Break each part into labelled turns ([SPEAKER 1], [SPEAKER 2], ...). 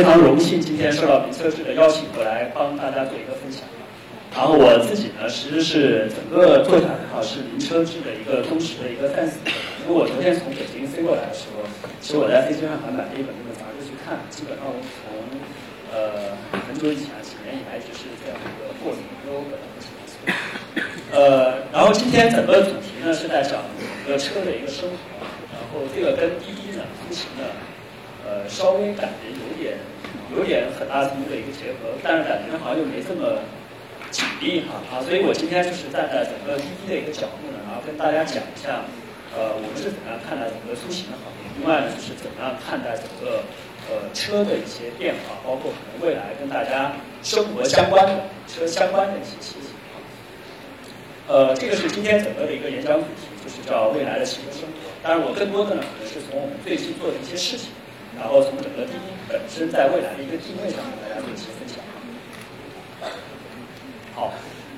[SPEAKER 1] 非常荣幸今天受到名车志的邀请，过来帮大家做一个分享。然后我自己呢，其实是整个座谈啊是名车志的一个忠实的一个 fans。因为我昨天从北京飞过来的时候，其实我在飞机上还买了一本那个杂志去看。基本上我从呃很久以前几年以来，就是这样一个过程，因为我本来不是呃，然后今天整个主题呢是在讲一个车的一个生活，然后这个跟滴滴呢出行呢。呃，稍微感觉有点，有点很大程度的一个结合，但是感觉好像又没这么紧密哈啊，所以我今天就是站在整个滴滴的一个角度呢，然后跟大家讲一下，呃，我们是怎样看待整个出行的行业，另外呢就是怎么样看待整个呃车的一些变化，包括可能未来跟大家生活相关的车相关的一些事情。呃，这个是今天整个的一个演讲主题，就是叫未来的汽车生活。当然，我更多的呢，可能是从我们最近做的一些事情。然后从整个滴滴本身在未来的一个定位上，跟大家做一些分享。好，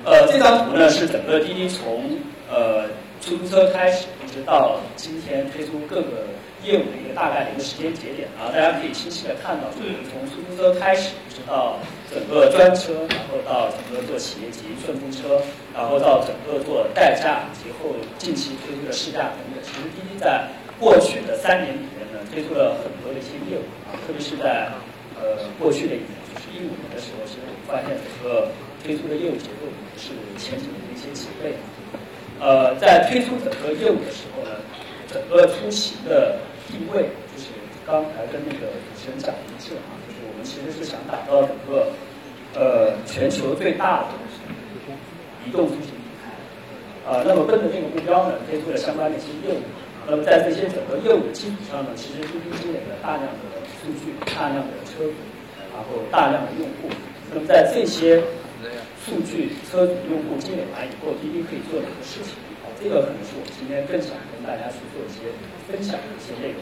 [SPEAKER 1] 呃，这张图呢是整个滴滴从呃出租车开始，一直到今天推出各个业务的一个大概的一个时间节点啊，大家可以清晰的看到，从出租车开始，一直到整个专车，然后到整个做企业级顺风车，然后到整个做代驾，以及后近期推出的试驾等等。其实滴滴在过去的三年里面。推出了很多的一些业务啊，特别是在呃过去的一年，就是一五年的时候，其实我们发现整个推出的业务结构是前几年的一些几倍。呃，在推出整个业务的时候呢，整个出行的定位就是刚才跟那个主持人讲一致啊，就是我们其实是想打造整个呃全球最大的移动出行平台。呃，那么奔着这个目标呢，推出了相关的一些业务。那么在这些整个业务的基础上呢，其实滴滴积累了大量的数据、大量的车主，然后大量的用户。那么在这些数据、车主、用户积累完以后，滴滴可以做哪些事情？好，这个可能是我今天更想跟大家去做一些分享的一些内容。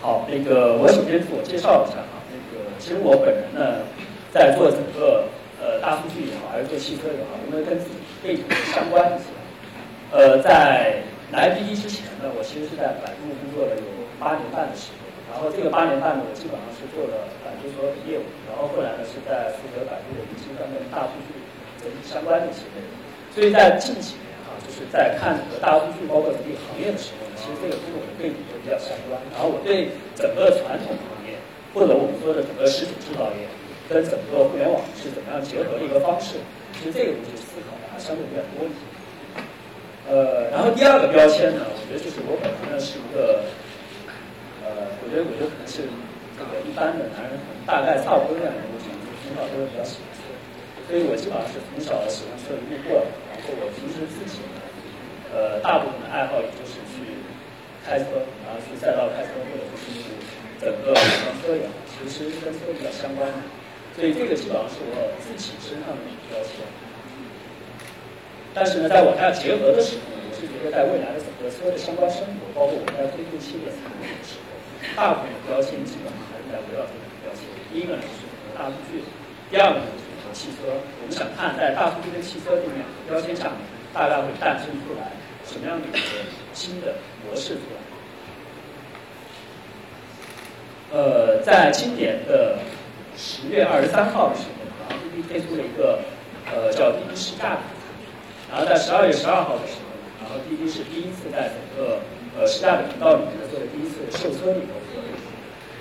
[SPEAKER 1] 好，那个我首先自我介绍一下啊，那个其实我本人呢，在做整个呃大数据也好，还是做汽车也好，因为跟自己背景相关一些。呃，在来滴滴之前呢，我其实是在百度工作了有八年半的时间。然后这个八年半呢，我基本上是做了百度所有的业务。然后后来呢，是在负责百度的云计算跟大数据相关的一些内容。所以在近几年哈，就是在看整个大数据包括整体行业的时候呢，其实这个跟我的背景就比较相关。然后我对整个传统行业或者我们说的整个实体制造业跟整个互联网是怎么样结合的一个方式，其实这个东西思考的还相对比较多一些。呃，然后第二个标签呢，我觉得就是我本身呢是一个，呃，我觉得我觉得可能是这个一般的男人，可能大概差不多这样一个情况，从小都是比较喜欢车，所以我基本上是从小喜欢车一路过来，然后我平时自己，呃，大部分的爱好也就是去开车，然后去赛道开车，或者是去整个玩车也好，其实跟车比较相关的，所以这个基本上是我自己身上的一个标签。但是呢，在往下结合的时候，我是觉得在未来的整个车的相关生活，包括我们在推进新的产品的时候，大部分的标签基本上还是在围绕这两个标签。第一个呢是大数据，第二个呢就是汽车。我们想看在大数据跟汽车这两个标签上面，大概会诞生出来什么样的一个新的模式出来。呃，在今年的十月二十三号的时候，然后滴滴推出了一个呃叫滴滴试驾的。然后在十二月十二号的时候，然后滴滴是第一次在整个呃试驾的频道里面做的第一次售车的一个活动。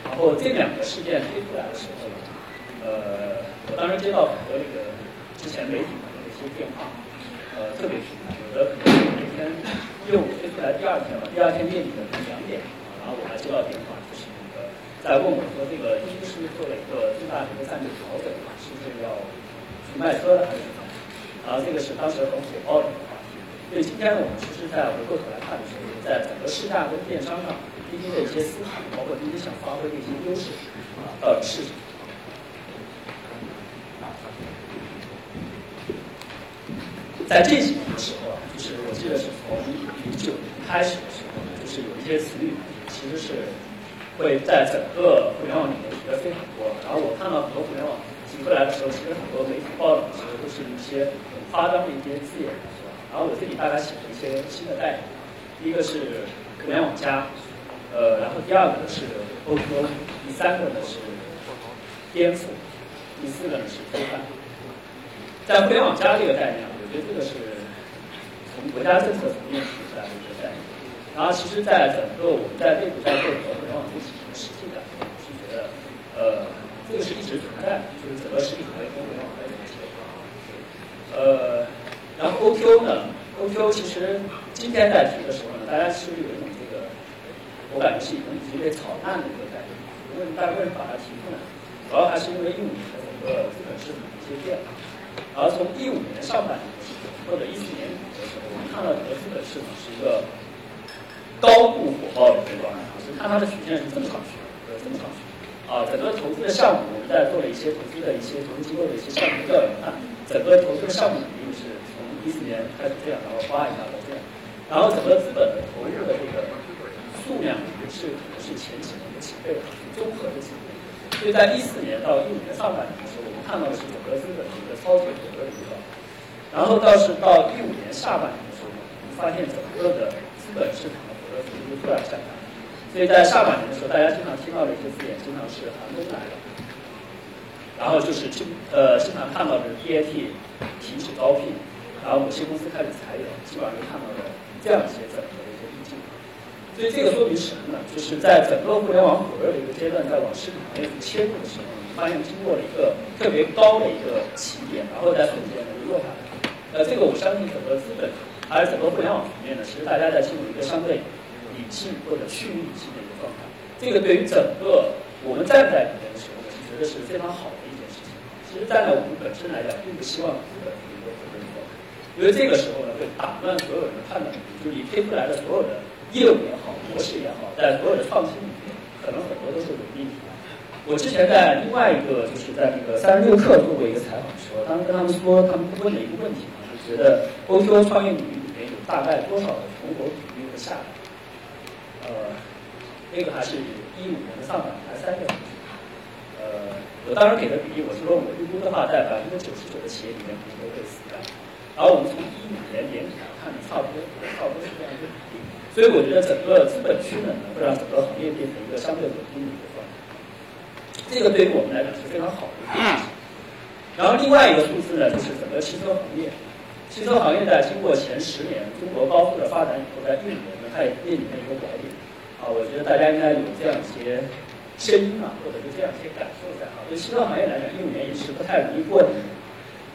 [SPEAKER 1] 然后这两个事件推出来的时候，呃，我当时接到很多那个之前媒体的一些电话，呃，特别频繁，有的可能那天业务推出来第二天吧，第二天夜里的两点，然后我还接到电话，就是那个在问我说，这个滴滴是不是做了一个重大的一个战略调整啊，是不是要去卖车了还是？啊，这个是当时很火爆的一个话题。所以今天呢，我们其实在回过头来看的时候，在整个试驾跟电商上，滴滴的一些思考，包括滴滴想发挥的一些优势，啊，到底是什么？在这几年的时候啊，就是我记得是从零九年开始的时候呢，就是有一些词语其实是会在整个互联网里面提的非常多。然后我看到很多互联网。出来的时候，其实很多媒体报道的时候都是一些很夸张的一些字眼，然后我自己大概写了一些新的概念，第一个是互联网加，呃，然后第二个是 O2O，第三个呢是颠覆，第四个呢是推翻。在互联网加这个概念，我觉得这个是从国家政策层面提出来的一个概念。然后，其实，在整个我们在内部在做互联网这几年实际的，是觉得，呃，这个是一直存在，就是整个实体行业跟互联网的这个结合。呃，然后 OQ 呢？OQ 其实今天在提的时候呢，大家是有一种这个，我感觉是一种已经被炒烂的一个概念。为什么大家为什么把它提出来？主要还是因为一五年的整个资本市场的一些变化。而从一五年上半年或者一四年底的时候，我们看到整个资本市场是一个高度火爆的一个状态，是看它的曲线是这么上去的，这么上去。啊，整个投资的项目，我们在做了一些投资的一些投资机构的一些项目调研，看整个投资的项目肯定是从一四年开始这样，然后哗一下到这样，然后整个资本的投入的这个数量也是可能是前几年的几倍，综合的几倍。所以在一四年到一五年上半年的时候，我们看到的是整个资本的一个超级火热的一个，然后倒是到一五年下半年的时候，我们发现整个的资本市场的火热程度突然下降。所以在下半年的时候，大家经常听到的一些字眼，经常是寒冬来了，然后就是经呃经常看到的 BAT 停止招聘，然后某些公司开始裁员，基本上就看到了这样一些整个的一些路径。所以这个说明什么呢？就是在整个互联网火热的一个阶段，在往市场行业切入的时候，你发现经过了一个特别高的一个起点，然后在瞬间呢就落下来。呃，这个我相信整个资本，还有整个互联网层面呢，其实大家在进入一个相对理性或者去理性的一个状态。这个对于整个我们站在里面的时候，我是觉得是非常好的一件事情。其实站在我们本身来讲，并不希望资本有一个责任状态，因为这个时候呢，会打乱所有人的判断，就是你推出来的所有的。业务也好，模式也好，在所有的创新里面，可能很多都是伪命题。我之前在另外一个，就是在那个三十六氪做过一个采访的时候，当时跟他们说，他们问了一个问题嘛，就觉得 O2O 创业领域里面有大概多少的同国比例会下来？呃，那个还是一五年的上半年，还是三月份。呃，我当时给的比例，我是说我预估的话，在百分之九十九的企业里面可能都会死掉。然后我们从一五年年底来看，差不多，差不多是这样一个比例。所以我觉得整个资本趋能会让整个行业变成一个相对稳定的一个状态，这个对于我们来讲是非常好的一件事情。然后另外一个数字呢，就是整个汽车行业，汽车行业在经过前十年中国高速的发展以后，在一五年，它也面一个拐点。啊，我觉得大家应该有这样一些声音啊，或者是这样一些感受在啊。对汽车行业来讲，一五年也是不太容易过的。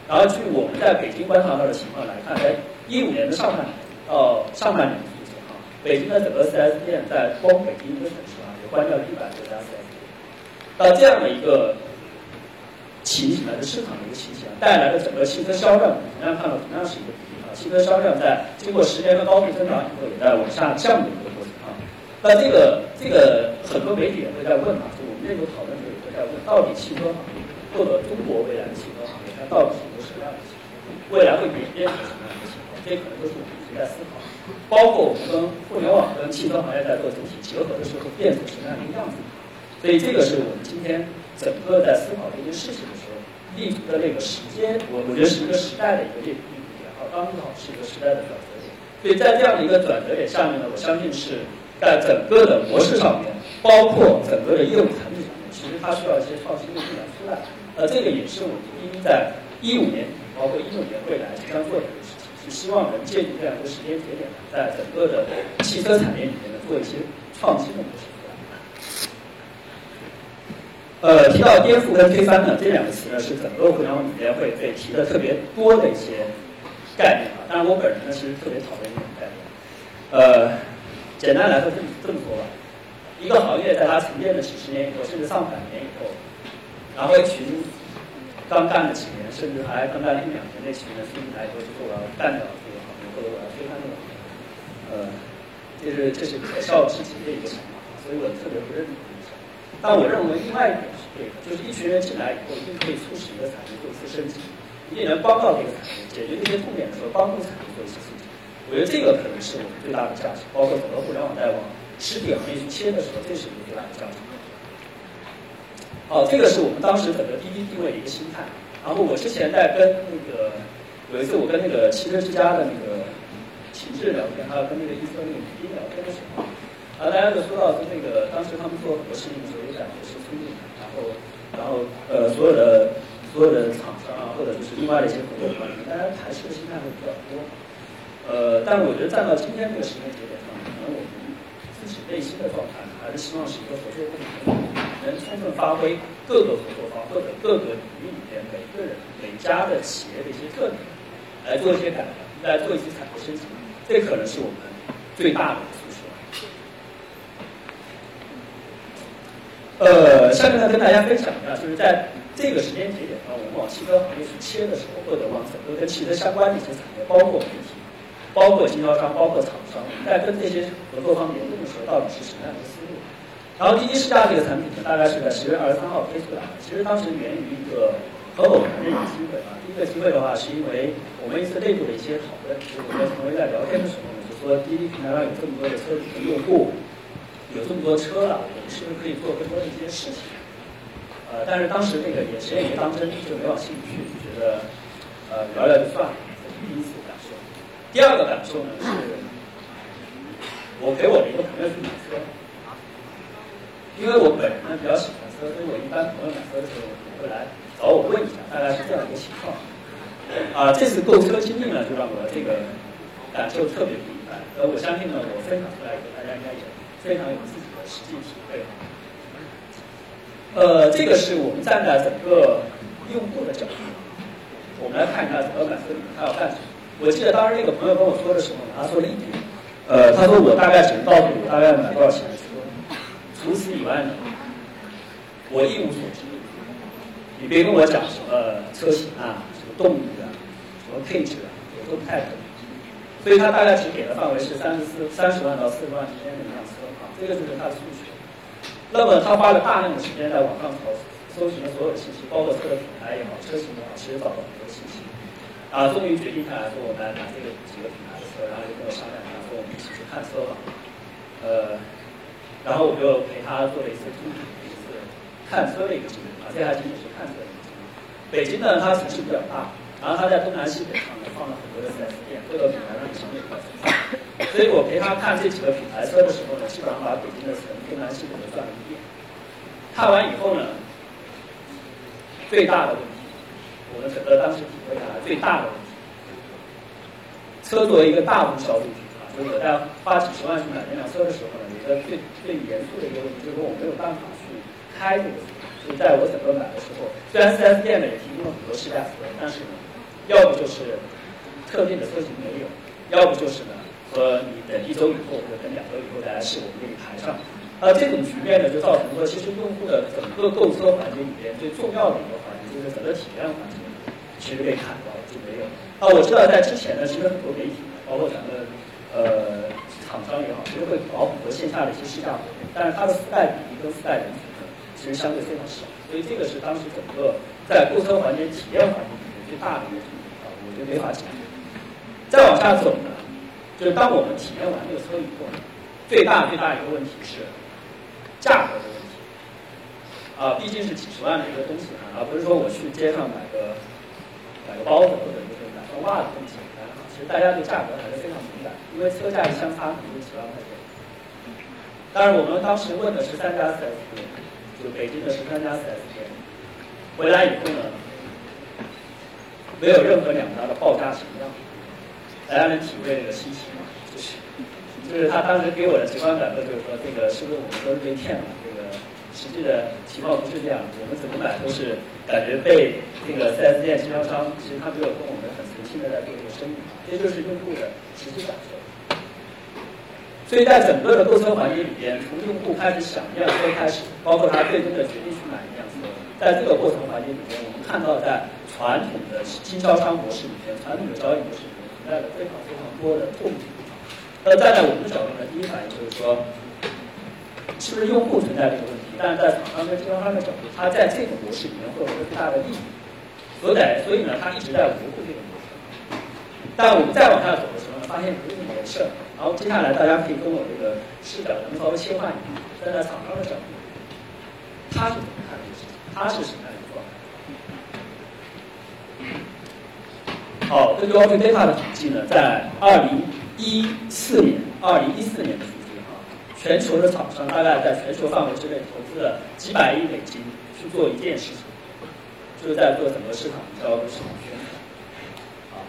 [SPEAKER 1] 然后据我们在北京观察到的情况来看，在一五年的上半年到上半年期间啊。北京的整个 4S 店在光北京一个城市啊，也关掉了一百多家 4S 店。那这样的一个情形呢，是市场的一个情形，带来的整个汽车销量，同样看到同样是一个。汽车销量在经过十年的高速增长以后，也在往下降的一个过程啊。那这个这个很多媒体也会在问啊，就我们内部讨论的时候也会在问，到底汽车行业或者中国未来的汽车行业，它到底是一个什么样的情况？未来会演变成什么样的情况？这可能都是我们一直在思考。包括我们跟互联网跟汽车行业在做整体结合的时候，变成什么样的一个样子？所以这个是我们今天整个在思考这件事情的时候立足的那个时间，我我觉得是一个时代的一个立立足，刚好是一个时代的转折点。所以在这样的一个转折点下面呢，我相信是在整个的模式上面，包括整个的业务产品上面，其实它需要一些创新的进展出来。呃，这个也是我们第一在一五年，包括一六年未来即将做的事情。是希望能借助这样一个时间节点，在整个的汽车产业里面呢做一些创新的模式。呃，提到颠覆跟推翻呢，这两个词呢是整个互联网里面会被提的特别多的一些概念啊。当然，我本人呢是特别讨厌这种概念。呃，简单来说，这么这么说吧，一个行业在它沉淀了几十年以后，甚至上百年以后，然后一群。刚干了几年，甚至还刚干了一两年那群人，进来以后就说我要干掉这个行业，或者我要推翻这个行业，呃，这是这是可笑至极的一个想法，所以我特别不认同。但我认为另外一点是对的，就是一群人进来以后，一定可以促使一个产业做出升级，一定能帮到这个产业解决这些痛点的时候，帮助产业做一次升级。我觉得这个可能是我们最大的价值，包括整个互联网在往实体行业去切的时候，这是一个最大的价值。哦，这个是我们当时整个滴滴定位的一个心态。然后我之前在跟那个有一次我跟那个汽车之家的那个秦志聊天，还有跟那个易车那个李斌聊天的时候，啊大家就说到这个，当时他们做很多事情的时候，也感觉是冲劲，然后然后呃所有的所有的厂，或者就是另外的一些合作团体，大家排斥的心态会比较多。呃，但我觉得站到今天这个时间节点上，可能我们自己内心的状态还是希望是一个合作共赢，能充分发挥各个合作方或者各个领域里面每个人每家的企业的一些特点，来做一些改良，来做一些产业升级，这可能是我们最大的诉求。呃，下面呢跟大家分享一下，就是在这个时间节点上，我们往汽车行业去切的时候，或者往整个跟汽车相关的一些产业，包括媒体、包括经销商、包括厂商，在跟这些合作方联动的时候，到底是什么样的思路？然后滴滴试驾这个产品呢，大概是在十月二十三号推出的。其实当时源于一个很偶然的一个机会啊。第一个机会的话，是因为我们一次内部的一些讨论，就是我们同为在聊天的时候呢，就说滴滴平台上有这么多的车主的用户。有这么多车了，我们是不是可以做更多的一些事情？呃，但是当时那个也谁也没当真，就没往心里去，就觉得呃聊聊就算了。第一次感受。第二个感受呢是，我陪我的一个朋友去买车，因为我本人呢比较喜欢车，所以我一般朋友买车的时候会来找我问一下，大概是这样一个情况。啊，这次购车经历呢，就让我这个感受特别不一般。呃，我相信呢，我分享出来以后，大家应该也。非常有自己的实际体会。呃，这个是我们站在整个用户的角度，我们来看一下整个买车里面他要干什么。我记得当时那个朋友跟我说的时候，他说了一点，呃，他说我大概只能告诉你大概买多少钱的车，除此以外呢，我一无所知。你别跟我讲什么车型啊，什么动力啊，什么配置啊，我都不太懂。所以他大概只给的范围是三十四、三十万到四十万之间的一辆车啊。这个就是他的诉求。那么他花了大量的时间在网上搜搜寻了所有的信息，包括车的品牌也好，车型也好，其实找到很多信息。啊，终于决定下来说，我们来拿这个几个品牌的车，然后就跟我商量一下，说我们一起去看车吧。呃，然后我就陪他做了一次经历，一次看车的一个经历啊，这还仅仅是看车的。北京呢，它城市比较大。然后它在东南西北上呢放了很多的 4S 店，各个品牌上的商业化存在。所以我陪他看这几个品牌车的时候呢，基本上把北京的城东南西北都转了一遍。看完以后呢，最大的问题，我们整个当时体会下来最大的问题，车作为一个大众消费品啊，就是我在花几十万去买那辆车的时候呢，有一个最最严肃的一个问题，就是我没有办法去开这个车。就是在我整个买的时候，虽然 4S 店呢也提供了很多试驾车，但是呢。要不就是特定的车型没有，要不就是呢，说你等一周以后或者等两周以后再来试，我们给你排上。那这种局面呢，就造成说，其实用户的整个购车环节里面最重要的一个环节，就是整个体验环节，其实被砍掉了，就没有。啊，我知道在之前呢，其实很多媒体，包括咱们呃厂商也好，其实会搞很多线下的一些试驾活动，但是它的覆盖比例跟覆盖人群呢，其实相对非常少。所以这个是当时整个在购车环节体验环节里面。最大的一个啊，我觉得没法解决。再往下走呢，就当我们体验完这个车以后，最大最大一个问题是价格的问题。啊，毕竟是几十万的一个东西啊，而不是说我去街上买个买个包子或者就是买双袜子这么简单啊。其实大家对价格还是非常敏感，因为车价一相差可能就几万块钱。当然，我们当时问的是三家四 S 店，就北京的十三家四 S 店，回来以后呢。没有任何两家的报价形象，大家能体会这个心情吗？就是，就是他当时给我的直观感受就是说，这个是不是我们都是被骗了？这个实际的情况不是这样，我们怎么买都是感觉被这个 4S 店经销商，其实他没有跟我们很诚心的在做这个生意，这就是用户的实际感受。所以在整个的购车环节里边，从用户开始想一辆车开始，包括他最终的决定去买一辆车，在这个过程环节里边，我们看到在。传统的经销商模式里面，传统的交易模式存在了非常非常多的痛点。那站在我们的角度呢，第一反应就是说，是不是用户存在这个问题？但是在厂商跟经销商的角度，他在这个模式里面获得了最大的利益，所以所以呢，他一直在维护这个模式。但我们再往下走的时候呢，发现不是这么回事。然后接下来大家可以跟我这个视角能稍微切换一下，站在厂商的角度，他是怎么看这个事情？他是什么样的？好，根据 Autodata 的统计呢，在二零一四年，二零一四年的数据哈，全球的厂商大概在全球范围之内投资了几百亿美金去做一件事情，就是在做整个市场营销跟市场宣传。啊，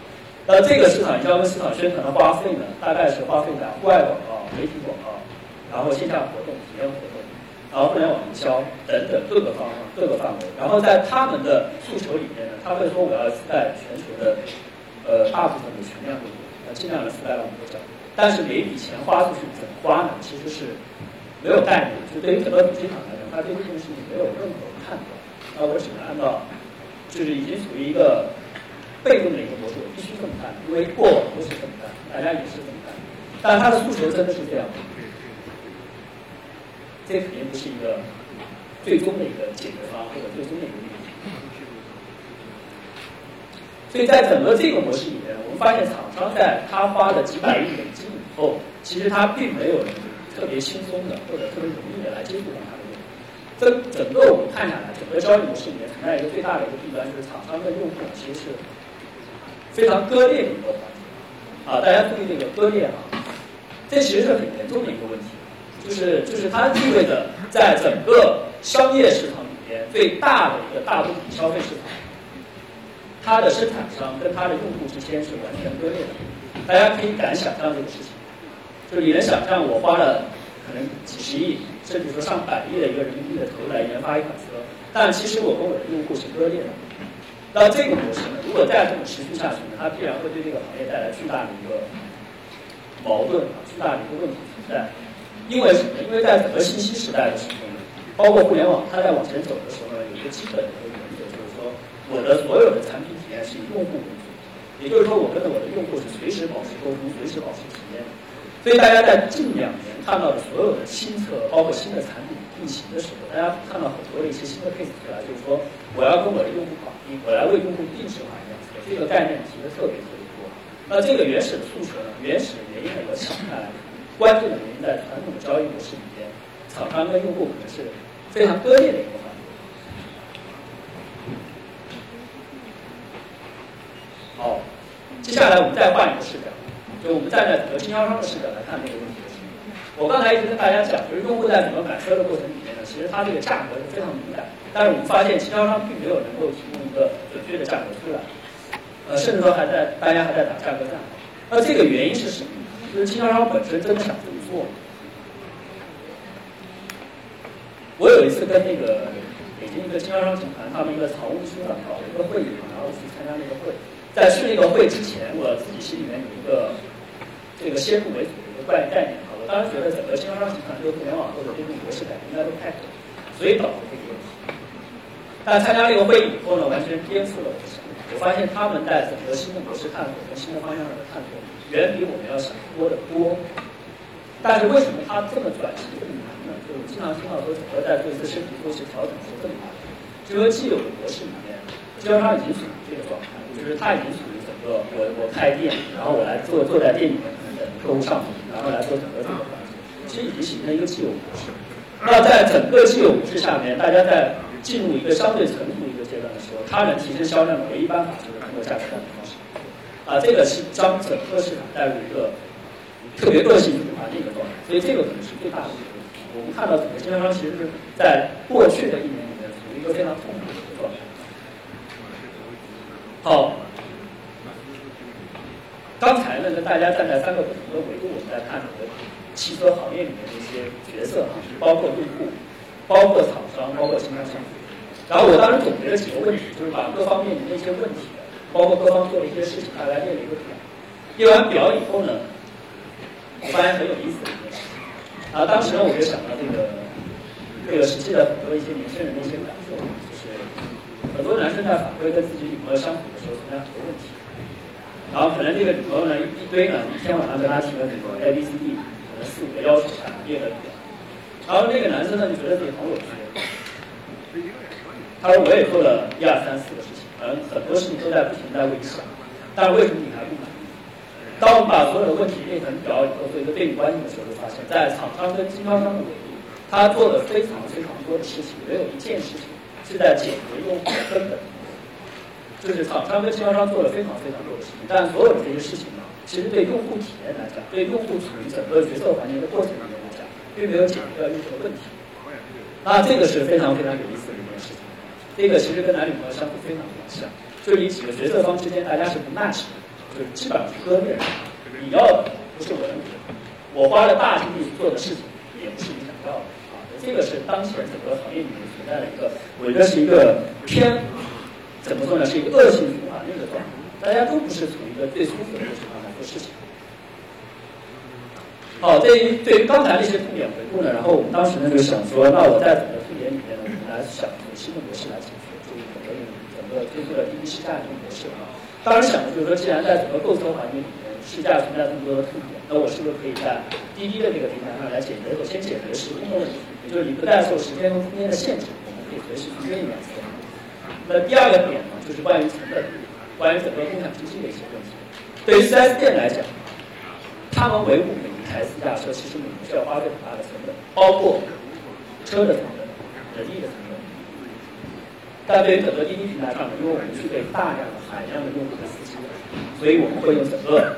[SPEAKER 1] 那这个市场营销跟市场宣传的花费呢，大概是花费在户外广告、媒体广告，然后线下活动、体验活动，然后互联网营销等等各个方各个范围。然后在他们的诉求里面呢，他会说我要在全球的呃大部分的全量用户，要尽量的覆盖到我们的角。但是每一笔钱花出去怎么花呢？其实是没有概念。就对于整个主机厂来讲，他对这件事情没有任何判断。那我只能按照，就是已经属于一个被动的一个模式，我必须这么干，因为过往都是这么干，大家也是这么干。但他的诉求真的是这样，这肯定不是一个最终的一个解决方案或者最终的一个问题。所以在整个这个模式里面，我们发现厂商在他花了几百亿美金以后，其实他并没有特别轻松的或者特别容易的来接触到他的用户。这整个我们看下来，整个交易模式里面存在一个最大的一个弊端，就是厂商跟用户其实是非常割裂的一个环节。啊，大家注意这个割裂啊，这其实是很严重的一个问题，就是就是它意味着在整个商业市场里面最大的一个大众消费市场。它的生产商跟它的用户之间是完全割裂的，大家可以敢想象这个事情，就是你能想象我花了可能几十亿，甚至说上百亿的一个人民币的投入来研发一款车，但其实我跟我的用户是割裂的。那这个模式呢，如果再这么持续下去，它必然会对这个行业带来巨大的一个矛盾啊，巨大的一个问题存在。因为什么？因为在整个信息时代的时候呢，包括互联网，它在往前走的时候呢，有一个基本的一个，我的所有的产品体验。是以用户为主，也就是说，我跟我的用户是随时保持沟通，随时保持体验。所以，大家在近两年看到的所有的新车，包括新的产品运行的时候，大家看到很多的一些新的 case 出来，就是说，我要跟我的用户绑定，我来为用户定制化一辆车，这个概念提的特别特别多。那这个原始的诉求呢，原始的原因，我想下来，关键的原因在传统的交易模式里边，厂商跟用户可能是非常割裂的一个。好，接下来我们再换一个视角，就我们站在整个经销商的视角来看这个问题。我刚才一直跟大家讲，就是用户在整个买车的过程里面呢，其实它这个价格是非常敏感，但是我们发现经销商并没有能够提供一个准确的价格出来，呃，甚至说还在大家还在打价格战。那这个原因是什么？就是经销商本身真的想这么做。我有一次跟那个北京一个经销商集团，他们一个常务书长搞了一个会议，然后去参加那个会。在去那个会之前，我自己心里面有一个这个先入为主的一个概概念啊。我当时觉得整个经销商集团这个互联网或者这种模式改应该都太早，所以导致这个问题。但参加这个会议以后呢，完全颠覆了我的想法。我发现他们在整个新的模式探索跟新的方向上的探索，远比我们要想多得多。但是为什么他这么转型这么难呢？就我经常听到说，整个在做一次身体做一次调整是这么难，就说既有的模式里面，经销商已经属于这个状态。就是它已经属于整个我我开店，然后我来坐坐在店里面等客户上，然后来做整个这个环节，其实已经形成一个既有模式。那在整个既有模式下面，大家在进入一个相对成熟一个阶段的时候，它能提升销量的唯一办法就是通过价格战的方式。啊，这个是将整个市场带入一个特别个性循环的一个状态，所以这个可能是最大的一个问题。我们看到整个经销商其实是在过去的一年里面处于一个非常痛苦的一个状态。好，刚才呢跟大家站在三个不同的维度，我们在看整个汽车行业里面的一些角色哈，包括用户，包括厂商，包括经销商。然后我当时总结了几个问题，就是把各方面的那些问题，包括各方做的一些事情，大家列了一个表。列完表以后呢，我发现很有意思的一件事情。啊，当时呢我就想到这个这个实际的很多一些年轻人的一些感受。就是很多男生在反馈跟自己女朋友相处的时候存在很多问题，然后可能这个女朋友呢一堆呢一天晚上跟他提了这个 A B C D 可能四五个要求啊列了表，然后那个男生呢就觉得自己很委屈，他说我也做了一二三四个事情，可能很多事情都在不停在为你想，但是为什么你还不满意？当我们把所有的问题列成表以后，做一个对比关系的时候，就发现，在厂商跟经销商的维度，他做的非常非常多的事情，没有一件事情。是在解决用户的根本，就是厂商跟经销商做了非常非常多的事情，但所有的这些事情呢，其实对用户体验来讲，对用户处于整个决策环节的过程当中来讲，并没有解决掉用户的问题。那这个是非常非常有意思的一件事情。这个其实跟男女朋友相处非常非常像，就你几个决策方之间大家是不 match 的，就是基本上是割裂的。你要的不是我的努力，我花了大精力做的事情也不是你想要的啊。这个是当前整个行业里面存在的一个，我觉得是一个偏怎么说呢，是一个恶性循环的一个状态。大家都不是从一个最舒服的一个情况来做事情。好，对于对于刚才那些痛点回顾呢，然后我们当时呢就想说，那我在整个痛点里面呢，我们来想从新的模式来解决，就是整个整个推出了滴滴试驾这种模式啊。当时想的就是说，既然在整个购车环节里面试驾存在这么多的痛点，那我是不是可以在滴滴的这个平台上来解决？我先解决时空的问题，就是你不再受时间和空间的限制，我们可以随时去约一辆车。那第二个点呢，就是关于成本，关于整个共享经济的一些问题。对于 4S 店来讲，他们维护每一台私家车，其实每年需要花费很大的成本，包括车的成本、人力的成本。但对于整个滴滴平台上呢，因为我们具备大量的海量的用户的司机，所以我们会用整个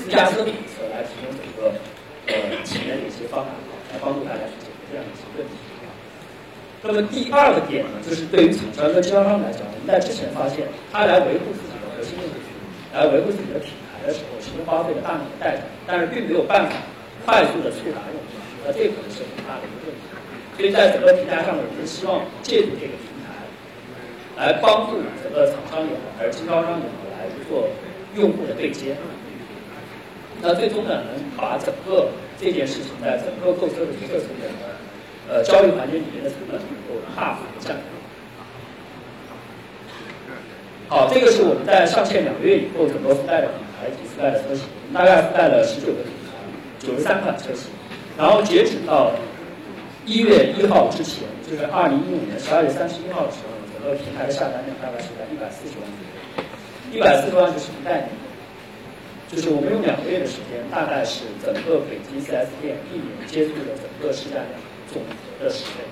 [SPEAKER 1] 私家车比车来提供整个呃前面的一些方案，来帮助大家去解决这样的一些问题。那么第二个点呢，就是对于厂商和经销商来讲，我们在之前发现，他来维护自己的核心用户群，来维护自己的品牌的时候，其实花费了大量的代价，但是并没有办法快速的触达用户，那这可能是很大的一个问题。所以在整个平台上呢，我们希望借助这个平台，来帮助整个厂商也好，还是经销商也好，来做用户的对接。那最终呢，能把整个这件事情在整个购车的决策层面。呃，交易环节里面的成本能够大幅的降低。好，这个是我们在上线两个月以后，整个覆盖的品牌及覆盖的车型，大概覆盖了十九个品牌，九十三款车型。然后截止到一月一号之前，就是二零一五年十二月三十一号的时候，整个平台的下单量大概是在一百四十万左右。一百四十万是什么概念？就是我们用两个月的时间，大概是整个北京 4S 店一年接触的整个市占量。总和的十倍，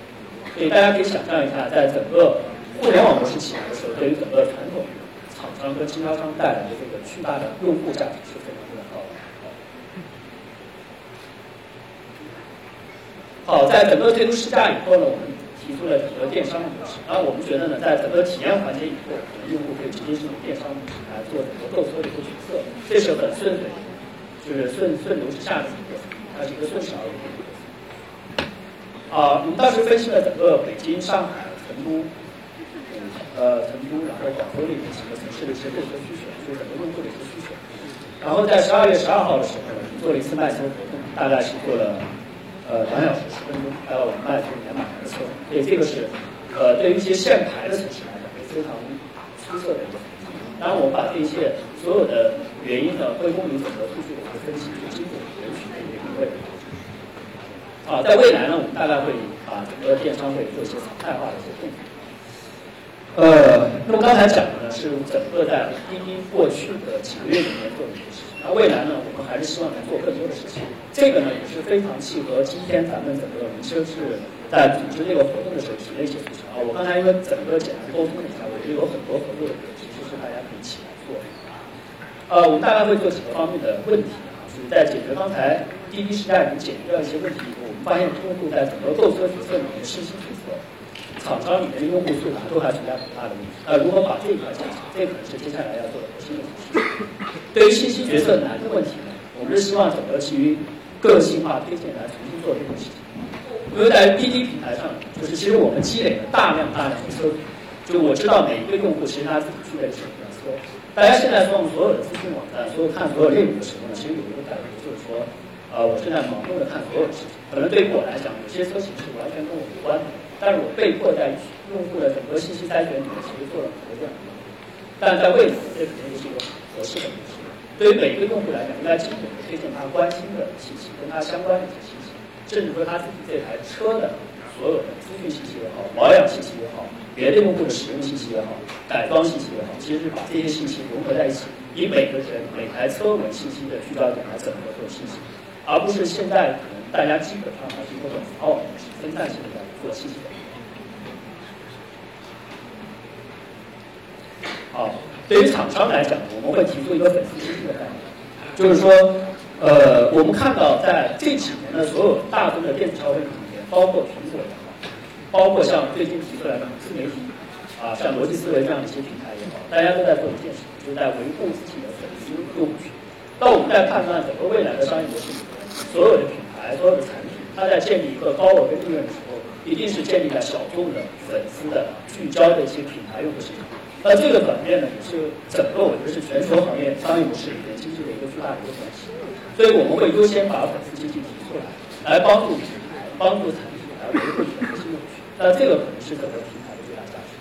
[SPEAKER 1] 所以大家可以想象一下，在整个互联网模式起来的时候，对于整个传统厂商跟经销商带来的这个巨大的用户价值是非常非常高的。好，在整个推出试驾以后呢，我们提出了整个电商模式。然后我们觉得呢，在整个体验环节以后，我们用户可以直接进入电商模式来做整个购车的一个决策，这是很顺水，就是顺顺流直下的一个，它是一个顺势而为。啊，我们当时分析了整个北京、上海、成都，呃，成都，然后广州那边几个城市的一些购车需求，就是整个用户的一些需求。然后在十二月十二号的时候，我们做了一次卖车活动，大概是做了呃两小时十分钟，还有我们卖出年满的车。所以这个是呃对于一些限牌的城市来讲，是非常出色的一个。当然，我们把这一切所有的原因呢，归功于整个数据的一个分析，就经过人群的一个定位。啊，在未来呢，我们大概会把整个电商会做一些常态化的一些动作。呃，那么刚才讲的呢是整个在滴滴过去的几个月里面做的一些事情，那未来呢，我们还是希望能做更多的事情。这个呢也是非常契合今天咱们整个人车是在组织这个活动的时候提的一些诉求啊。我刚才因为整个简单沟通了一下，我觉得有很多合作的其实是大家可以一起来做。呃，我们大概会做几个方面的问题啊，就是在解决刚才滴滴时代已经解决掉一些问题以后。发现用户在整个购车决策里面信息决策，厂商里面的用户触达都还存在很大的问题。那如何把这一块解决？这可能是接下来要做的核心的。对于信息决策难的问题呢，我们是希望整个基于个性化推荐来重新做这件事情。因为在滴滴平台上，就是其实我们积累了大量大量的车，就我知道每一个用户其实他自己具备的什么样的车。大家现在从所有的资讯网站，所有看所有内容的时候呢，其实有一个感觉就是说。呃，我正在盲目的看所有的事情，可能对于我来讲，有些车型是完全跟我无关的，但是我被迫在用户的整个信息筛选里面，其实做了很多这样的东西。但在未来，这肯定是一个很合适的模式。对于每一个用户来讲，应该精准的推荐他关心的信息，跟他相关的一些信息，甚至说他自己这台车的所有的资讯信息也好，保养信息也好，别的用户的使用信息也好，改装信息也好，其实是把这些信息融合在一起，以每个人每台车为信息的聚焦点来整合做信息。而不是现在可能大家基本上还是一个符号模式、分散性的做信息的。好，对于厂商来讲，我们会提出一个粉丝基金的概念，就是说，呃，我们看到在这几年的所有大宗的电子消费品里面，包括苹果也好，包括像最近提出来的自媒体啊，像逻辑思维这样的一些平台也好，大家都在做一件事，就是在维护自己的粉丝用户群。那我们在判断整个未来的商业模式里面，所有的品来说、的产品，它在建立一个高额的利润的时候，一定是建立在小众的粉丝的聚焦的一些品牌用户市场。那这个转变呢，也是整个我觉得是全球行业商业模式里面经济的一个巨大的一个转型。所以我们会优先把粉丝经济提出来，来帮助品牌、帮助产品来维护你的核心用户群。那这个可能是整个平台的最大价值。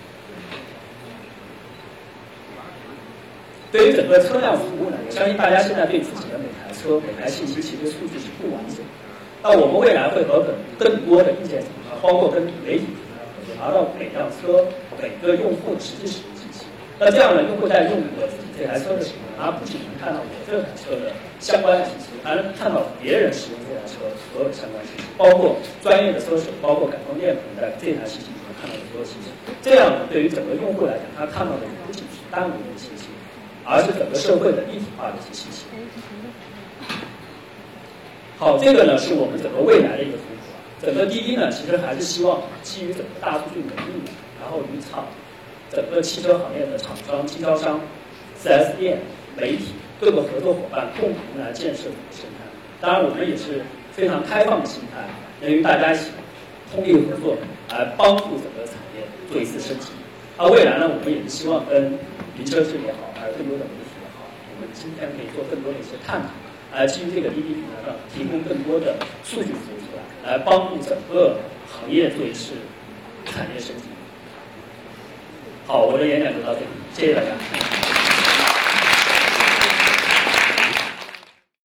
[SPEAKER 1] 对于整个车辆服务呢，我相信大家现在对自己的每台车、每台信息其实数据是不完整的。那我们未来会和更更多的硬件厂商，包括跟媒体平台合作，拿到每辆车每个用户实际使用信息。那这样呢，用户在用我自己这台车的时候，他不仅能看到我这台车的相关信息，还能看到别人使用这台车所有的相关信息，包括专业的车手，包括感光电可能在这台信息里面看到的所有信息。这样呢，对于整个用户来讲，他看到的不仅是单独的信息，而是整个社会的立体化的一些信息。好，这个呢是我们整个未来的一个图谱。整个滴滴呢，其实还是希望基于整个大数据能力，然后与厂、整个汽车行业的厂商、经销商、4S 店、媒体各个合作伙伴共同来建设整个生态。当然，我们也是非常开放的心态，能与大家一起通力合作，来帮助整个产业做一次升级。而未来呢，我们也是希望跟云车志也好，还有更多的媒体也好，我们今天可以做更多的一些探讨。来基于这个滴滴平台上提供更多的数据服务出来，来帮助整个行业做一次产业升级。好，我的演讲就到这里，谢谢大家。